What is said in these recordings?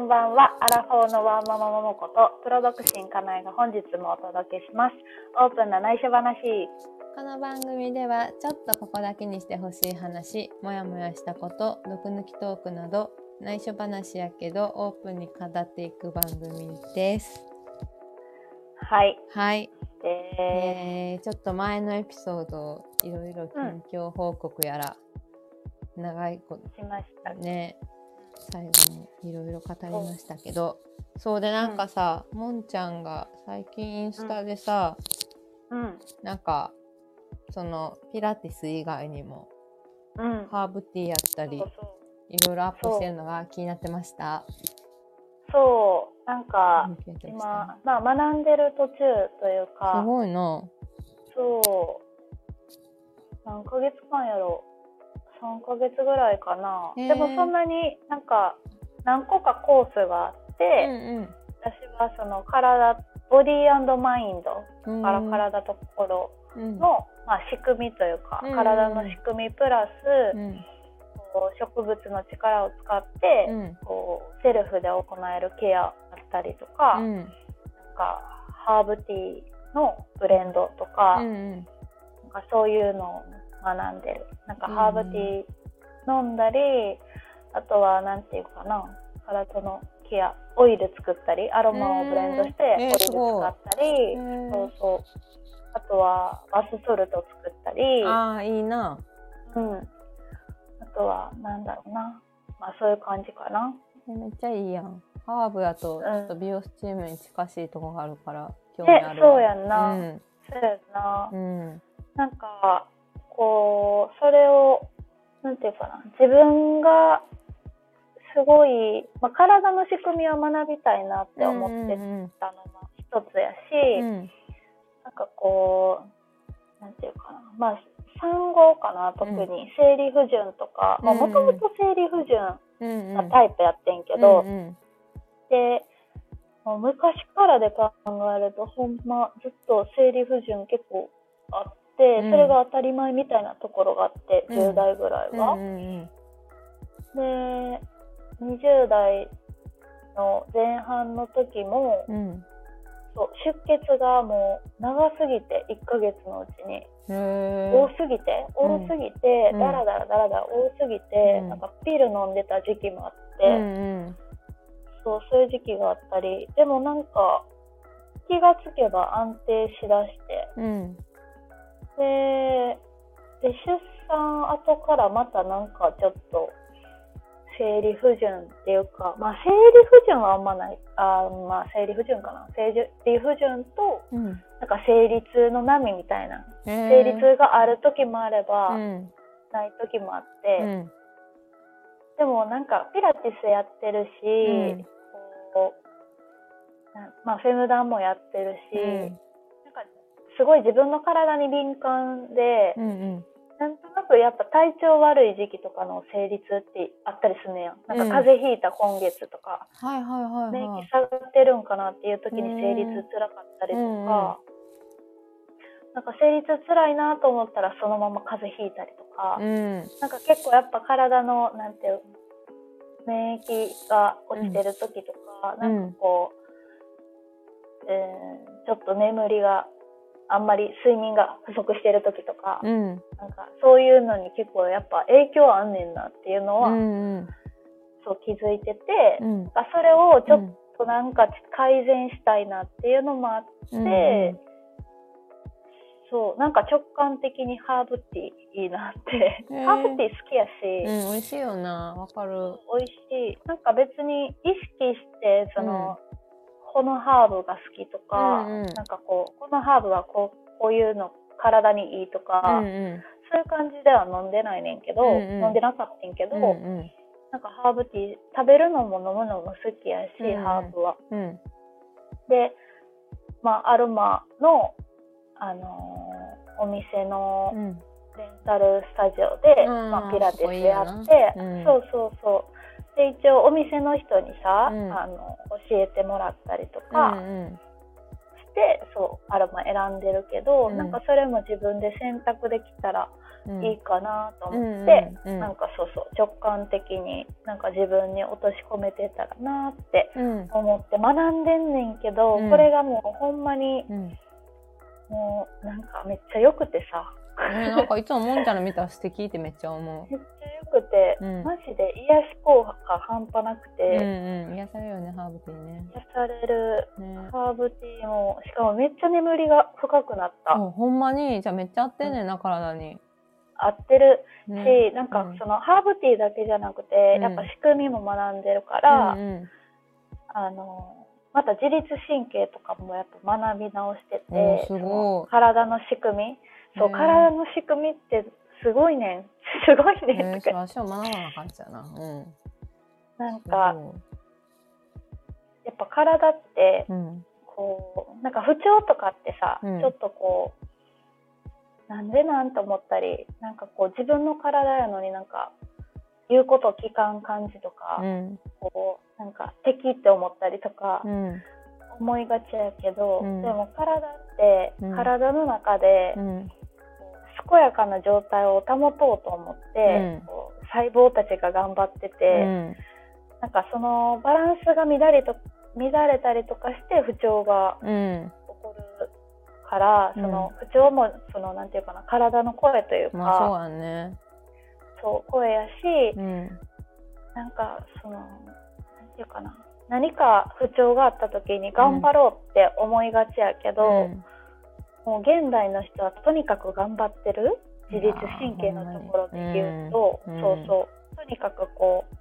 こんばんは。アラフォーのワーママももこと、プロ独身かなえが本日もお届けします。オープンな内緒話。この番組ではちょっとここだけにしてほしい話もやもやしたこと毒抜きトークなど内緒話やけどオープンに語っていく番組ですはい。はい、で、えー、ちょっと前のエピソードいろいろ近況報告やら、長いこしましたと。ね最後にいろいろ語りましたけどそうでなんかさ、もんちゃんが最近インスタでさ、うん。なんかそのピラティス以外にもうん。ハーブティーやったり。いろいろアップしてるのが気になってました？そう。なんか、今、まあ学んでる途中というたすか、ごいな。そう。何ヶ月間やろ ?3 ヶ月ぐらいかな。へー。でもそんなになんか、何個かコースがあって、うん私はその体、ボディーマインドうん。から体と心うん。の、まあ、仕組みというか、うん体の仕組みプラス、うん。こう植物の力を使って、うん。こうセルフで行えるケアだったりとか,、うん。なんかハーブティーのブレンドとか,、うんなんかそういうのを学んでる。なんかうん。ハーブティー飲んだり、あとはなんていうかな体のケアオイル作ったりアロマをブレンドしてえーオイル使ったり、うんそうそう。あとはバスソルト作ったり、ああいいな。うん、あとはなんだろうな。まあそういう感じかな。えめっちゃいいやん。ハーブやとん。ちょっと美容スチームに近しいとこがあるから興味ねあるわ。そうやんな、うん。そうやんな、うん。なんかこうそれをなんていうかな自分がすごい、まあ、体の仕組みを学びたいなって思ってうんたのも一つやし、うん。なんかこうなんていうかなまあ産後かな特に生理不順とかもうん。ともと生理不順うんなタイプやってんけど、うんうん。でもう昔からで考えるとほんまずっと生理不順結構あっそれが当たり前みたいなところがあって、うん。10代ぐらいは。うんうんで20代の前半の時も、うん。そう出血がもう長すぎて1ヶ月のうちに。多すぎて多すぎて、うん。だらだらだらだら多すぎて、うん。なんかピル飲んでた時期もあって。うんうん。そう、そういう時期があったり、でもなんか、気がつけば安定しだして、うんで、で出産後からまたなんかちょっと、生理不順っていうか、まあ生理不順はあんまない、あまあ生理不順かな。生理不順と、うん。なんか生理痛の波みたいな。生理痛がある時もあれば、うん。ない時もあって、うん。でもなんかピラティスやってるし、うん。こうなまあフェムダンもやってるし、すごい自分の体に敏感で、うんうん。なんとなくやっぱ体調悪い時期とかの生理痛ってあったりすんねやん。なんか風邪ひいた今月とか、はいはいはい免はい。疫下がってるんかなっていう時に生理痛辛かったりとか、なんか生理痛辛いなと思ったらそのまま風邪ひいたりとか、うん。なんか結構やっぱ体のなんていう免疫が落ちてる時とか、うん。なんかこう、えーちょっと眠りがあんまり睡眠が不足してる時とか、うん。なんかそういうのに結構やっぱ影響あんねんなっていうのは、うんそう気づいてて、うん。それをちょっとなんか改善したいなっていうのもあって、うんそうなんか直感的にハーブティーいいなって、ハーブティー好きやし、うん美味しいよな。わかる。美味しい。なんか別に意識してその、このハーブが好きとか、うんうん。なんかこうこのハーブはこうこういうの体にいいとか、うんうん。そういう感じでは飲んでないねんけど、うんうん。飲んでなかったんけど、うんうん。なんかハーブティー食べるのも飲むのも好きやし、うんうん。ハーブは。うん。で、まあ、アロマの、あのーお店のうん。レンタルスタジオで、うん。まあ、ピラティスやなって、うん。そうそうそう。で、一応お店の人にさ、うん。あの、教えてもらったりとうかん。して、そう、アロマ選んでるけど、うん。なんかそれも自分で選択できたらいいかなと思って、なんかそうそう直感的になんか自分に落とし込めてたらなってうん。思って学んでんねんけど、うん。これがもうほんまにうん。もうなんかめっちゃ良くてさねなんかいつももんちゃんの見たら素敵ってめっちゃ思めっちゃ良くて、うんマジで癒し効果が半端なくう。うんて、うん。癒されるよね、ハーブティーね。癒されるね。ハーブティーもしかもめっちゃ眠りが深くなった、ほんまに、じゃあめっちゃ合ってんねんな、体に。合ってるし、ねなんかうんそのハーブティーだけじゃなくて、うんやっぱ仕組みも学んでるから、うんうんあのまた自律神経とかもやっぱ学び直してて体の仕組みそう、ね体の仕組みってすごいねん すごいえねとか、そう足を学ばな感じだな。うん。なんかそやっぱ体ってううん。こうなんか不調とかってさ、うんちょっとこうなんでなんと思ったりなんかこう自分の体やのになんか言うこと聞かん感じとか、うん。こうなんか敵って思ったりとかうん。思いがちやけど、うんでも体ってうん体の中でうん。健やかな状態を保とうと思って、うんこう細胞たちが頑張ってて、うん。なんかそのバランスが乱れと乱れたりとかして不調がうん。起こるから、うんその不調もそのなんていうかな体の声というか、まあそうやね。そう声やし、うん。なんかそのなんていうかな何か不調があった時に頑張ろうって思いがちやけど、うんもう現代の人はとにかく頑張ってる自律神経のところで言うと、うんそうそう。とにかくこう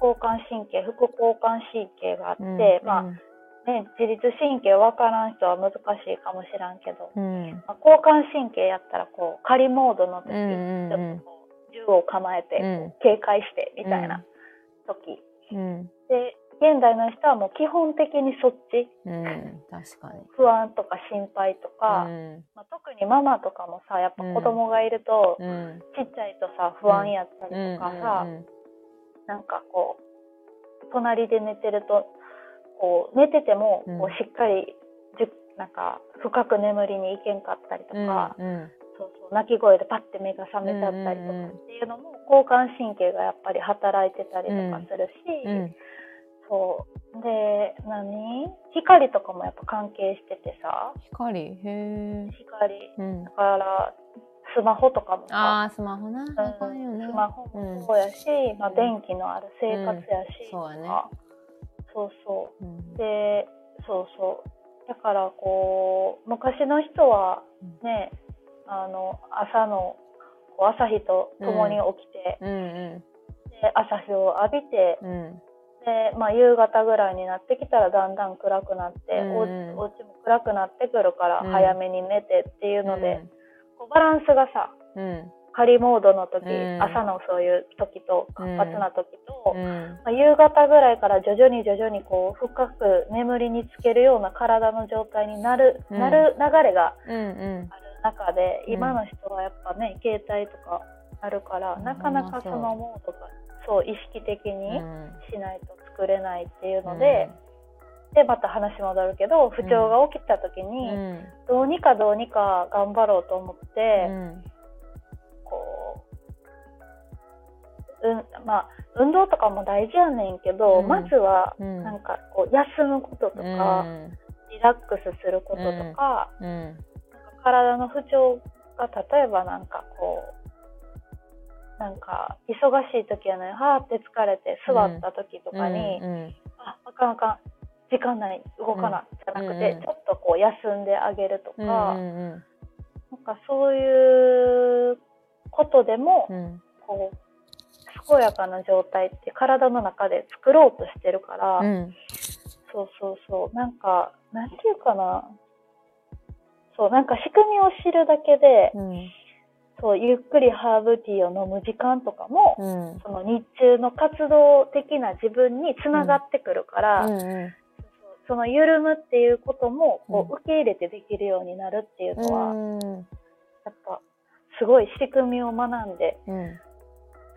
交感神経副交感神経があって、うんまあね、自律神経分からん人は難しいかもしらんけど、うん。まあ、交感神経やったらこう仮モードの時、ちょっとこう銃を構えて、うん。警戒してみたいな時、うん。で現代の人はもう基本的にそっちうん。確かに。不安とか心配とか、うん。まあ、特にママとかもさやっぱ子供がいると、うん。ちっちゃいとさ不安やったりとかさ、うんなんかこう隣で寝てるとこう寝ててもうんこうしっかりじゅなんか深く眠りに行けんかったりとうん。か、うん。そうそう泣き声でパッて目が覚めちゃったりとかっていうのも交感神経がやっぱり働いてたりとかするし、うん。そう。で何？光とかもやっぱ関係しててさ。光？へえ。光。うん。だ。からスマホとかもさ。ああ、スマホな。うん。スマホもそうやし、まあ、電気のある生活やし、そうやね。そうそう。ん。うでそうそう。だからこう昔の人はねあの朝の朝日と共に起きて、うんうで朝日を浴びてん。うん。で、まあ、夕方ぐらいになってきたらだんだん暗くなって、うんおお家も暗くなってくるからうん。早めに寝てっていうので、こうバランスがさうん。仮モードの時、うん。朝のそういう時と活発な時と、うん。まあ、夕方ぐらいから徐々に徐々にこう深く眠りにつけるような体の状態になる,、うん。なる流れが。ある中で、うん。今の人はやっぱね携帯とかあるから、うん。なかなかそのモードがそう意識的にうんしないと作れないっていうので、でまた話戻るけど不調が起きた時うに、ん。どうにかどうにか頑張ろうと思って。うん。こう、うん、まあ運動とかも大事やねんけど、うんまずはうん。なんかこう休むこととか、うん。リラックスすることとか,、うん。なんか体の不調が例えばなんかこうなんか忙しい時やのにはーって疲れて座った時とかに、うん。ああかんあかん時間ない動かな、じゃなくて、うんちょっとこう休んであげるとうん。か、うん。なんかそういうことでも、うん。こう健やかな状態って体の中で作ろうとしてるから、うん。そうそうそうなんかなんていうかなそうなんか仕組みを知るだけで、うん。そうゆっくりハーブティーを飲む時間とかも、うん。その日中の活動的な自分につながってくるから、うん。その緩むっていうこともこうんう受け入れてできるようになるっていうのは、うん。やっぱすごい仕組みを学んでうん。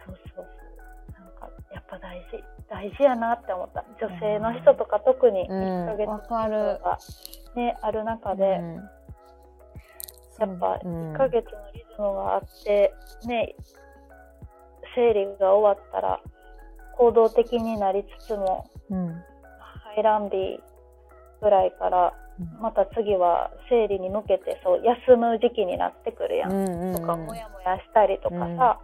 そうそうそう。なんか、やっぱ大事、大事やなって思った。女性の人とか特にうん1ヶ月わかるがね、ある中で、うんやっぱうん。1ヶ月のリズムがあって、ね、生理が終わったら行動的になりつつも、うん。排卵日ぐらいから、うん。また次は生理に向けてそう休む時期になってくるやん。うんとか、もやもやしたりとかさ、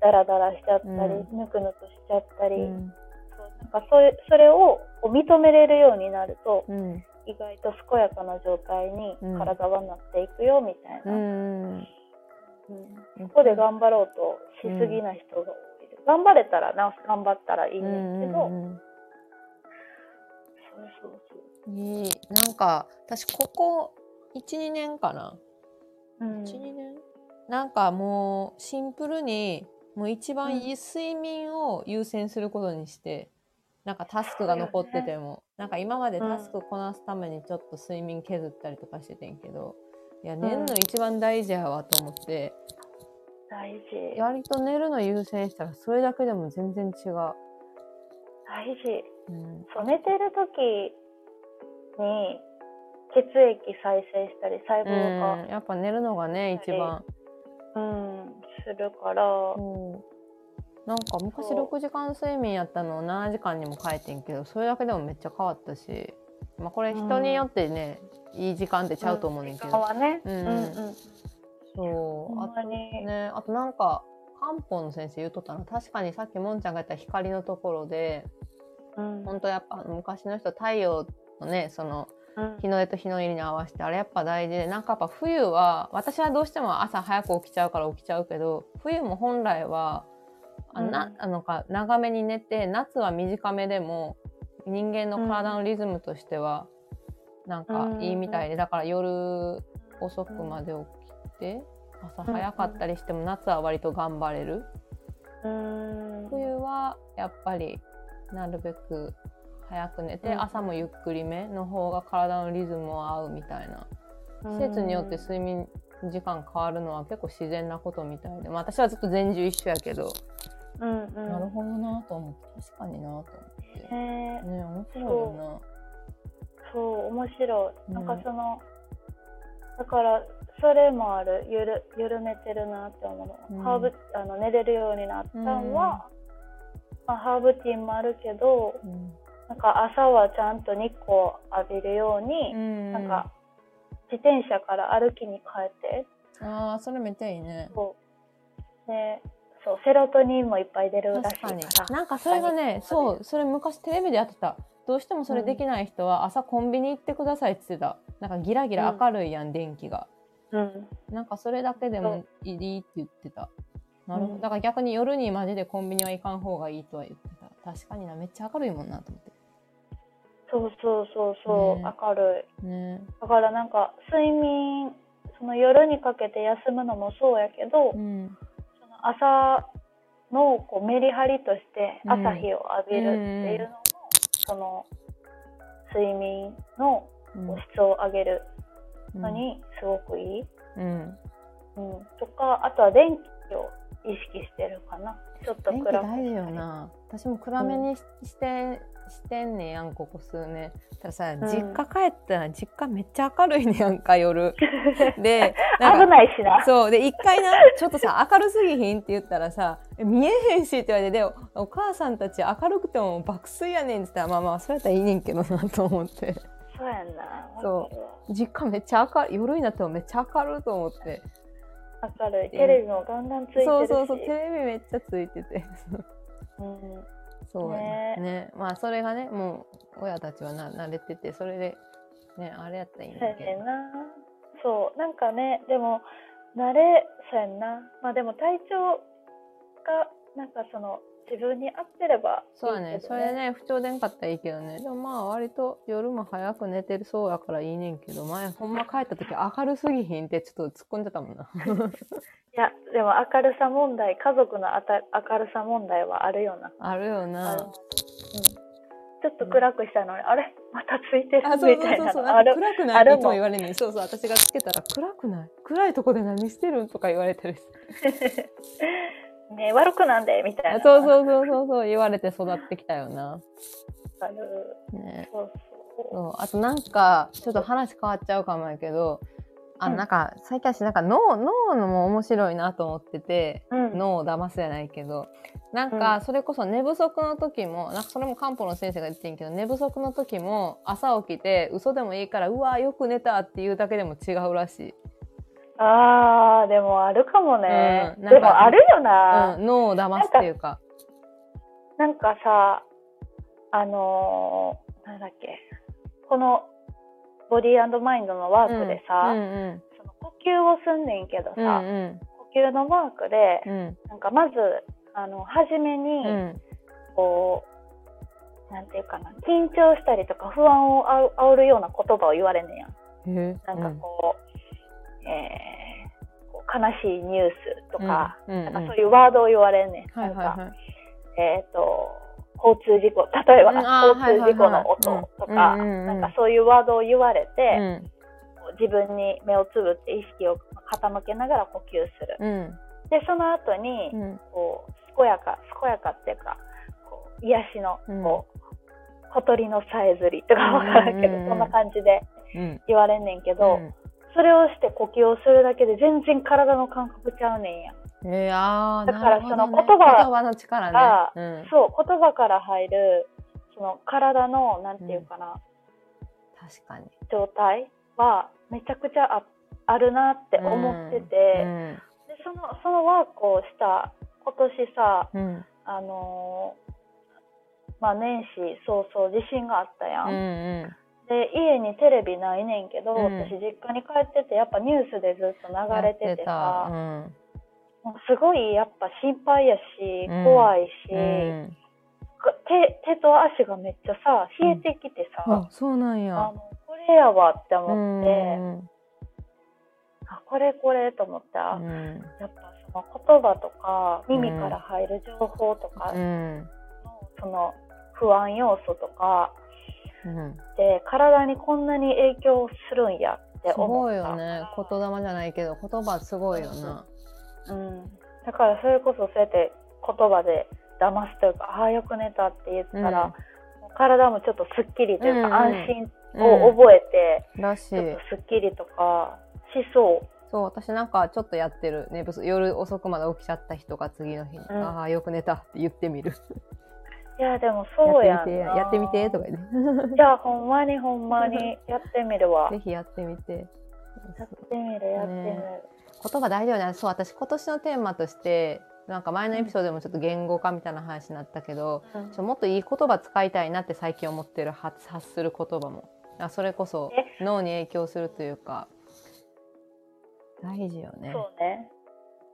ダラダラしちゃったり、うん。ぬくぬくしちゃったり、うん。そうなんかそれそれを認めれるようになると、うん意外と健やかな状態にうん。体はなっていくよみたいな。うん。うん。ここで頑張ろうとしすぎな人が多いです。頑張れたらな、頑張ったらいいんですけど、うんうんそうそうそう。うんいいなんか私ここ12年かな、うん。12年なんかもうシンプルにもう一番うんいい睡眠を優先することにして、なんかタスクが残ってても、なんか今までタスクこなすためにちょっと睡眠削ったりとかしててんけどいや寝るの一番大事やわと思って、大事。割と寝るの優先したらそれだけでも全然違う。大事。うん。そう、寝てる時に血液再生したり、細胞が、うん、やっぱ寝るのがね一番。うん、するから、そうなんか昔そう。6時間睡眠やったのを7時間にも変えてんけどそれだけでもめっちゃ変わったし、まあ、これ人によってね、いい時間ってちゃうと思うねんけど、はね。ううんんうん。そう。あほんまに。ねあとなんか漢方の先生言うとったの。確かにさっきもんちゃんが言った光のところでうん。本当やっぱ昔の人太陽のねそのうん。日の出と日の入りに合わせてあれやっぱ大事でなんかやっぱ冬は私はどうしても朝早く起きちゃうから起きちゃうけど冬も本来はあな、うん。あのか長めに寝て夏は短めでも人間の体のリズムとしてはなんかいいみたいで、だから夜遅くまで起きて朝早かったりしても夏は割と頑張れる、うん。冬はやっぱりなるべく早く寝て、うん。朝もゆっくりめの方が体のリズムも合うみたいな。季節によって睡眠時間変わるのは結構自然なことみたいで、まあ、私はずっと全中一緒やけど、うんうん。なるほどなと思って。確かになと思って。ねね面白いよそう、面白い。うんなんかその、だから、それもある。ゆる、緩めてるなって思うの。うん。ハーブ、あの、寝れるようになったのは、まあ、ハーブティーもあるけど、なうん。なんか朝はちゃんと日光浴びるように、うん。なんか、自転車から歩きに変えて、ああそれめっちゃいいね。そう。で、そう、セロトニンもいっぱい出るらしいから。なんかそれがね朝そうそれ昔テレビでやってた。どうしてもそれできない人は朝コンビニ行ってくださいって言ってた。なんかギラギラ明るいやん、電気が。うん。なんかそれだけでもいいって言ってた。なるほど、うん。だから逆に夜にマジでコンビニは行かん方がいいとは言ってた。確かになめっちゃ明るいもんなと思って。そうそうそうそう、ね。明るい。ね。だからなんか睡眠その夜にかけて休むのもそうやけど、うん朝のこうメリハリとしてうん。朝日を浴びるっていうのも、その睡眠の質を上げるうん。のにすごくいい、うん。うん。とかあとは電気を意識してるかな。ちょっと電気暗く大事よな。私も暗めにし,、てしてんねやんここ数年。たださ、ん。実家帰ったら実家めっちゃ明るいねやんか夜。でな危ないしな。そう。で一回なちょっとさ明るすぎひんって言ったらさえ見えへんしって言われてでおお母さんたち明るくても爆睡やねんって言ったらまあまあそうやったらいいねんけどなと思って。そうやんなそう。実家めっちゃ明るい夜になってもめっちゃ明るいと思って。明るい。テレビもガンガンついてるし。そうそうそうテレビめっちゃついてて。うんそうやね。ね。ね。まあそれがねもう親たちはな慣れててそれでねあれやったらいいんだけど。そう、なんかね、でも、慣れ、そうやんな。まあでも体調が、なんかその、自分に合ってればいいけど、そうやね。それね不調出んかったらいいけどね。でもまあ割と夜も早く寝てるそうやからいいねんけど前ほんま帰った時明るすぎひんってちょっと突っ込んでたもんな。いや、でも明るさ問題、家族のあた明るさ問題はあるよな。あるよな。うん。ちょっと暗くしたのに、あれ？またついてる？みたいな。暗くないも言われるのにそうそう。私がつけたら暗くない？暗いとこで何してるん？とか言われてるし ね悪くなんで、みたいな。そうそうそうそうそう言われて育ってきたよな。ある。ね。そうそう。あとなんかちょっと話変わっちゃうかもやけどあ、うん。なんか最近私なんか脳脳のも面白いなと思ってて、うん。脳を騙すじゃないけどなんかそれこそ寝不足の時もなんかそれも漢方の先生が言ってんけど寝不足の時も朝起きて嘘でもいいからうわよく寝たっていうだけでも違うらしい、あー、でもあるかもね。うんでもあるよな。うん、脳を騙すっていうか。なんかさ、あのーなんだっけ、このボディーマインドのワークでさ、うんうんその呼吸をすんねんけどさ、うんうん。呼吸のワークで、うん。なんかまず、あの、初めうに、ん。こう、なんていうかな、緊張したりとか不安をあお煽るような言葉を言われんねん。やん。なんかこう、えーこう悲しいニュースとか、うんうんうん。なんかそういうワードを言われんねん。はいはいなんかはいえっ、と、交通事故、例えば、交通事故の音とか、なんかそういうワードを言われて、自分に目をつぶって意識を傾けながら呼吸する。うん。で、その後に、うん。こう、健やか、健やかっていうか、こう癒しの、うん。こう、小鳥のさえずりとかわからんけど、そんな感じでうん。言われんねんけど、うんそれをして呼吸をするだけで全然体の感覚ちゃうねんや。えー、だからなるほどね。その言葉言葉の力がね、うん、そう、言葉から入る、その体の、なんていうかな、確かに。状態はめちゃくちゃああるなって思ってて、うん。でそのそのワークをした今年さ、うん。あのーまあ、年始早々地震があったやん、うんうんで家にテレビないねんけど、うん。私実家に帰っててやっぱニュースでずっと流れててさ、うん。もうすごいやっぱ心配やしうん。怖いし、うん。手手と足がめっちゃさ冷えてきてさ、あそうなんや。あのこれやわってう思って、ん。あこれこれと思って、あうん。やっぱその言葉とか耳から入る情報とかの、うん。その不安要素とかうん。で体にこんなに影響するんやってす思った。ごいよね。言霊じゃないけど言葉すごいよな。うん、だからそれこそそうやって言葉で騙すというかああよく寝たって言ったら、もう体もちょっとすっきりというか、うんうん。安心を覚えて、らしい。ちょっとすっきりとかしそう。そう私なんかちょっとやってる。寝不足夜遅くまで起きちゃった人が次の日に「うん。ああよく寝た」って言ってみるいやでもそうやんやってみてなやってみてとか言ってじゃあほんまにほんまに やってみるわ。ぜひやってみて。やってみるやってみる、ね言葉大事よね。そう私今年のテーマとしてなんか前のエピソードでもちょっと言語化みたいな話になったけど、うん。ちょもっといい言葉使いたいなって最近思ってる発発する言葉も。あそれこそ脳に影響するというか。大事よね。そうね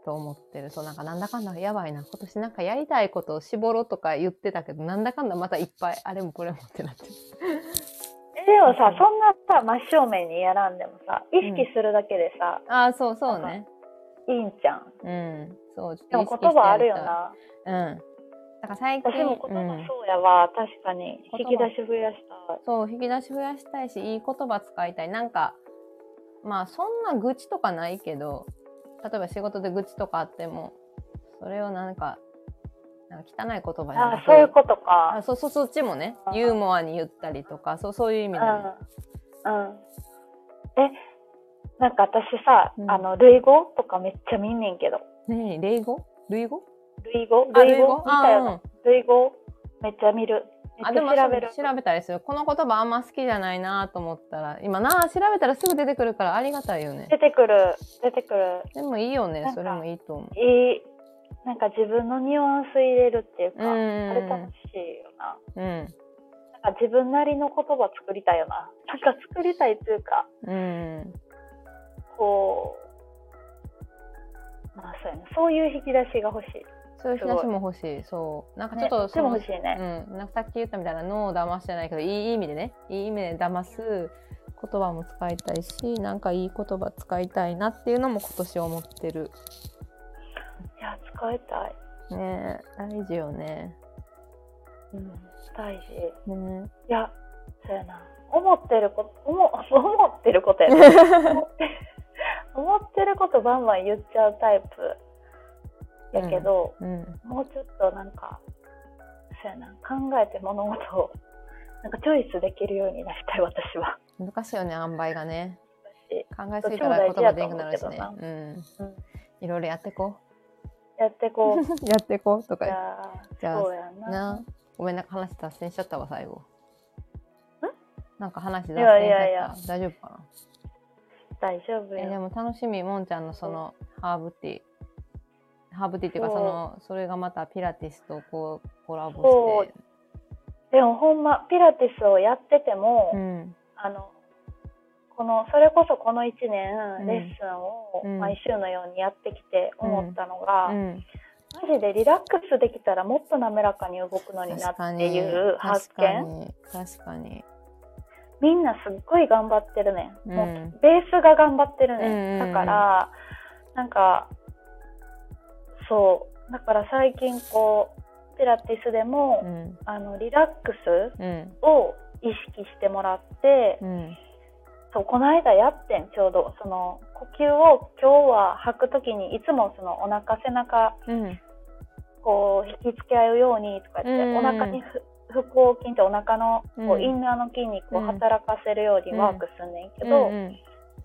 と思ってる。そうなんかなんだかんだやばいな今年なんかやりたいことを絞ろうとか言ってたけどなんだかんだまたいっぱいあれもこれもってなってる。え でもさそんなさ真正面にやらんでもさ意識するだけでさ、ああそうそうね。いいんじゃん。うんそうでも言葉あるよな。うん。だから最近私も言葉うん。そうやわ、確かに。引き出し増やしたい。そう引き出し増やしたいしいい言葉使いたい。なんかまあそんな愚痴とかないけど例えば仕事で愚痴とかあってもそれをなんかなんか汚い言葉じゃなく。あそういうことか。あそうそうそっちもねユーモアに言ったりとかそうそういう意味でもうん。うん。えなんか私さ、うん。あの類語とかめっちゃ見んねんけど。ねえ類語？類語？類語？あ類語？見たよ類語？めっちゃ見るあでもゃ調べる。そう調べたりする。この言葉あんま好きじゃないなと思ったら今な調べたらすぐ出てくるからありがたいよね。出てくる出てくる。でもいいよねそれもいいと思う。いいなんか自分のニュアンス入れるっていうか、うん。あれ楽しいよな。うん。なんか自分なりの言葉作りたいよな。なんか作りたいっていうかうん。こうまあそうやね。そういう引き出しが欲しいそういう引き出しも欲しい。そう。なんかちょっとね、でも欲しいね、うん、なんかさっき言ったみたいな脳を騙すじゃないけどいい意味でねいい意味で騙す言葉も使いたいしなんかいい言葉使いたいなっていうのも今年思ってる。いや使いたい、ねえ大事よね。うん、大事。ねいやそうやな。思ってること思 思ってることやね 思って 思ってることバンバン言っちゃうタイプやけど、うんもうちょっとなんかそうやな考えて物事をなんかチョイスできるようになりたい私は難しいよね塩梅がね考えすぎたら言葉できなくなるしねう。うん。うん、いろいろやってこやってこう。う。やってこう とかじゃあ、そうやな。な。ごめんなんか話脱線しちゃったわ、最後。なんか話脱線しいちゃった。やいやいや大丈夫かな？大丈夫えでよ。も楽しみ、もんちゃんのそのハーブティー。ハーブティーっていうか、そうその、それがまたピラティスとこうコラボして。でもほんま、ピラティスをやってても、うん。あの、この、それこそこの1うん年、レッスンをうん毎週のようにやってきて思ったのが、うん。マジでリラックスできたらもっと滑らかに動くのになっていう発確か見。に。確かに。みんなすっごい頑張ってるねん。うんもうベースが頑張ってるねん。うんうんうんだから、なんか、そう。だから最近こう、ピラティスでも、うん。あの、リラックスうん。を意識してもらって、うん。そう、この間やってん、ちょうど。その、呼吸を今日は吐くときに、いつもそのお腹、背中、うん。こう、引きつけ合うようにとか言って、うんお腹にふ腹横筋ってお腹のこううんインナーの筋肉を働かせるようにワークすんねんけうど、んうん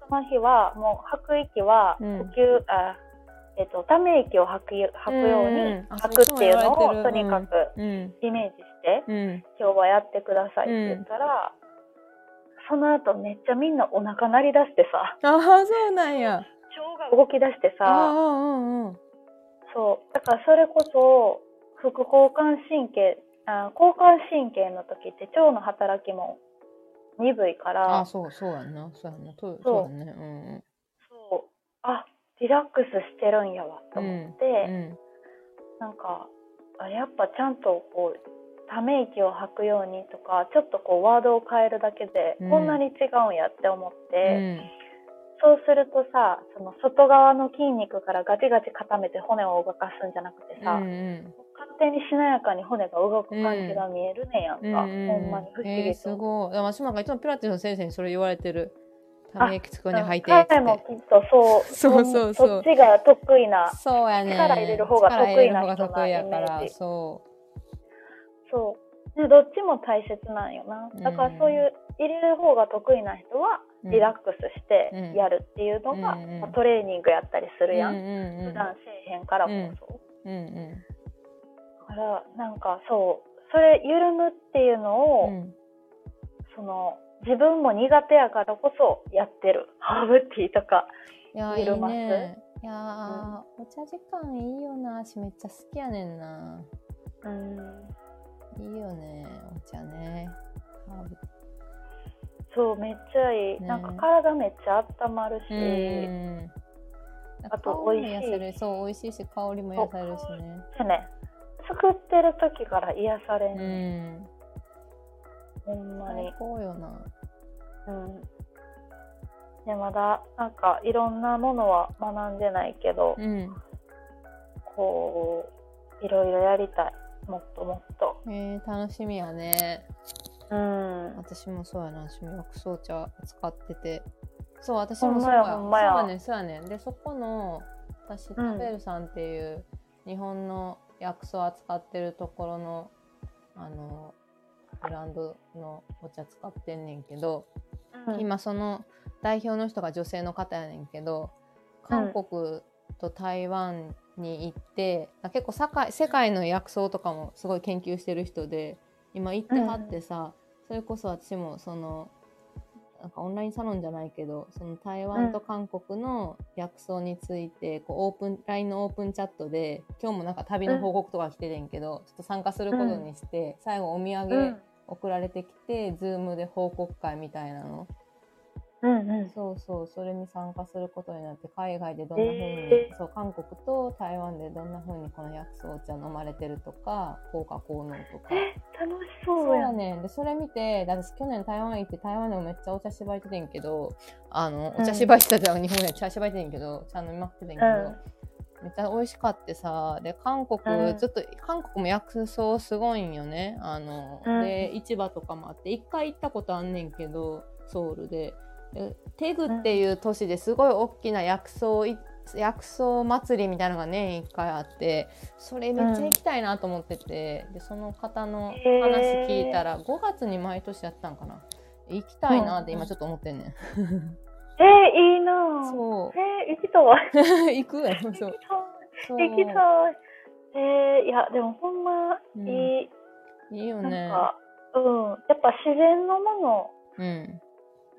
その日はもう吐く息は呼うん吸、あえっとため息を吐くよ吐くように吐くっていうのをとにかくうん。イメージして、うん。今日はやってくださいって言ったら、その後めっちゃみんなお腹鳴り出してさああ、そうなんや。腸が動き出してああ、さうんうん。そうだからそれこそ副交感神経あ交感神経の時って腸の働きも鈍いからあ、そう、そうやんな。そうやんな。とそうやんね。うんそうあリラックスしてるんやわと思って、うん。うん。なんかあやっぱちゃんとこうため息を吐くようにとかちょっとこうワードを変えるだけでうんこんなに違うんやって思っうて、ん。そうするとさその外側の筋肉からガチガチ固めて骨を動かすんじゃなくてさ、うんうん。勝手にしなやかに骨が動く感じが見えるねやんか、うんうんほんまに不思えー、議と。すごい。でも私もなんかいつもピラティスの先生にそれ言われてる。ため息つくに吐いて。彼もきっとそうそうそうそう。そっちが得意なそうやね。力入れる方が得意な人なイメージそそう。でどっちも大切なんよな。だからそういう入れる方が得意な人はう。リラックスしてやるっていうのが、うんうんまあトレーニングやったりするやん、うんうんうん普段せえへんからこそ、うんうん。だからなんかそう。それ緩むっていうのを、うん。その自分も苦手やからこそやってる。ハーブティーとか。いやいいね。いやー、お茶時間いいよな。私めっちゃ好きやねんな。うん。いいよねお茶ね。ハーブ。そうめっちゃいい、ね。なんか体めっちゃ温まるし、うん。あと美味しい。そう美味しいし香りも癒されるしね。でね。作ってる時から癒されんうね、んほんまに。最高よな。うん。でまだなんかいろんなものは学んでないけど、うん。こういろいろやりたい。もっともっと。えー、楽しみやね。うん。私もそうやな。私も薬草茶使ってて。そう私もそうや。ほんまやそうやねんそうやね。んでそこの私タベルさんっていう日本の薬草扱ってるところのあのブランドのお茶使ってんねんけど、うん。今その代表の人が女性の方やねんけど韓国と台湾に行って、結構世界世界の薬草とかもすごい研究してる人で今行ってはってさ、それこそ私もそのなんかオンラインサロンじゃないけどその台湾と韓国の薬草についてこうオープン LINE のオープンチャットで今日もなんか旅の報告とか来ててんけど、ちょっと参加することにして、最後お土産、うん送られてきて、ズームで報告会みたいなの？うんうんそうそう、それに参加することになって、海外でどんな風に、えそう、韓国と台湾でどんな風にこの薬草茶飲まれてるとか、効果効能とか。え楽しそそううやんやねん。で、それ見て、だって去年台湾行って、台湾でもめっちゃお茶芝居ててんけど、あの、お茶芝居してたら日本で茶芝居てんけど、茶飲みまくっててんけど、うんめっちゃ美味しかってさで韓国、うん。ずっと韓国も薬草すごいんよね。あの、うん。で市場とかもあって一回行ったことあんねんけどソウルで。でテグっていう都市ですごい大きな薬草い薬草祭りみたいなのが年1回あってそれめっちゃ行きたいなと思ってて、でその方の話聞いたら5月に毎年やったんかな。行きたいなって今ちょっと思ってんねん。えー、いいなぁ。そえー、行きたい。う。行くやろ、そう。行きたい。えー、いや、でもほんま、うんいい。いいよなんね。か、うん。やっぱ自然のもの、うん。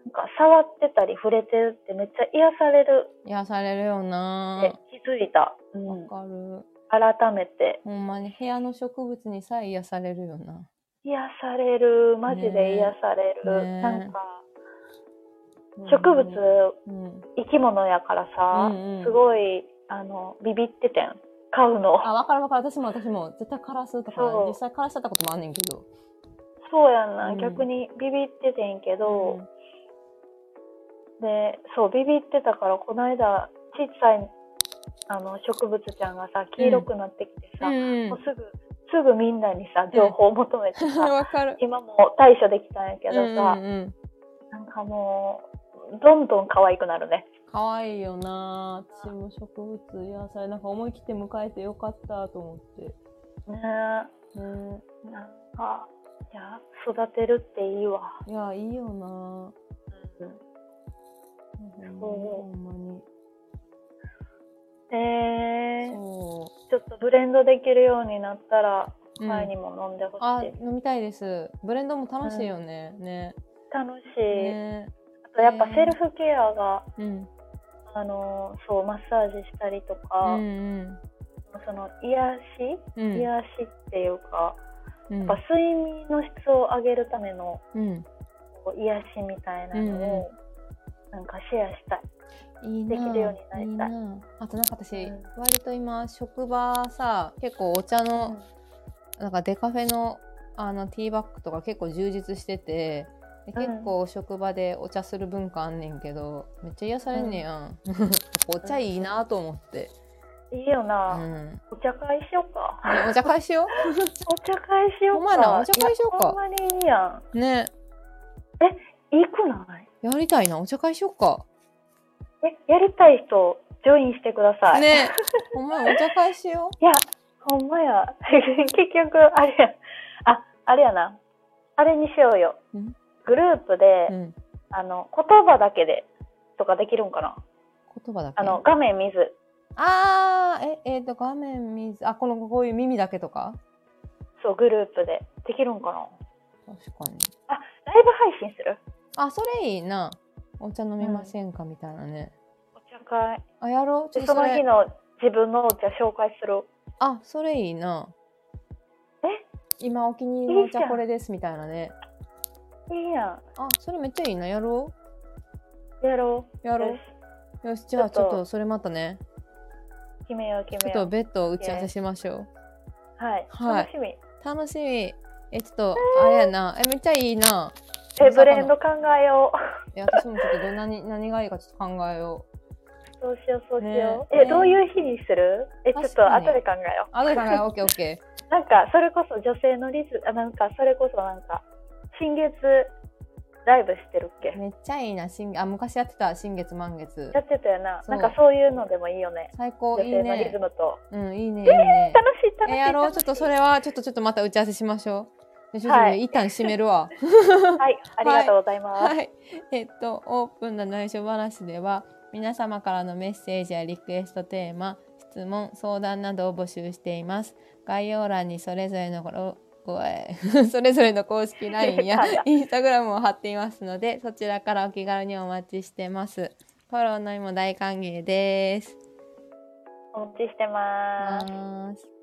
なんか触ってたり触れてるってめっちゃ癒される癒されるよってな。気づいた。うわん。かる。改めて。ほんまに部屋の植物にさえ癒されるよな。癒される。マジで癒される。ねえなんか、植物、うん。生き物やからさ、すごい、あの、ビビっててん。買うの。あ、わかるわかる。私も私も。絶対カラスとか実際カラスだったこともあんねんけど。そうやんな、うん逆にビビっててんけど、うんで、そう、ビビってたから、この間、ちっさい、あの、植物ちゃんがさ、黄色くなってきてさ、うんもうすぐ、すぐみんなにさ、情報を求めてさ、わかる。今もう対処できたんやけどさ、なんかもう、どんどん可愛くなるね。可愛いよな。私も植物癒されなんか思い切って迎えてよかったと思って。ねねえなんか、いや、育てるっていいわ。いやいいよな。うん。ほんまに。えー、そちょっとブレンドできるようになったら、う、うん。前にも飲んでほしい。あ飲みたいです。ブレンドも楽しいよね、ね。楽しい。ね。あとやっぱセルフケアが、うん。あのーそう、マッサージしたりとうか、ん。その癒し、うん。うん癒しっていうか、うん。やっぱ睡眠の質を上げるためのうん。癒しみたいなのを、なんかシェアしたい。いいな。できるようになりたい。いいな。あとなんか私、うん。割と今職場さ結構お茶の、なんかデカフェのあのティーバッグとか結構充実しててでうん結構職場でお茶する文化あんねんけどめっちゃ癒されんねやん、お茶いいなと思って、いいような、ん、お茶会しようか。ねお茶会しよお茶会しようか。お茶会しよう かほんまにいいやうねん。いいくない？やりたいなお茶会しよっかえ、やりたい人、ジョインしてください。ねほんまやお茶会しよ いや、ほんまや。結局、あれや。あ、あれやな。あれにしようよん。グループで、う、うん、あの、言葉だけでとかできるんかな？言葉だけ？あの、画面見ず。あーええー、と画面見ずあこのこういう耳だけとか？そう、グループで。できるんかな？確かに。あ、ライブ配信する？あそれいいな。お茶飲みませんか、みたいなね。お茶会。あやろう？ちょで、っとその日の自分のお茶紹介する。あそれいいな。え？今お気に入りのお茶これですみたいなね。いいや。ん。あそれめっちゃいいな。やろやろう。うやろう。よし。じゃあちちょっと。ょっとそれまたね。決めよう、決ちょっめよう。とベッドを打ち合わせしましょう。はい。はい。楽しみ。楽しみ。えちょっとあれやな。えめっちゃいいな。え、ブレンド考えよう。いや私もちょっとどんなに何がいいかちょっと考えよう。そうしよう、そうしよう。ね。え、どういう日にする？え、ちょっと確かに後で考えよあどう。かなオッケーオッケう。なんか、それこそ女性のリズ、あ、なんか、それこそなんか、新月ライブしてるっけ？ーめっちゃいいな新あ昔やってた新月満月やってたよな。なんかそういうのでもいいよね。最高いい女性のリズねムと。うんいいねいいね楽しい、楽しい。えやろうちょっとそれはちょっとちょっとまた打ち合わせしましょうでちょっとね、はい一旦閉めるわ はい、ありがとうございます。はい。えっと、オープンな内緒話では、皆様からのメッセージやリクエストテーマ、質問、相談などを募集しています。概要欄にそれぞれのごごえそれぞれの公式 LINE や Instagram を貼っていますので、そちらからお気軽にお待ちしてます。フォローの意も大歓迎です。お待ちして。ます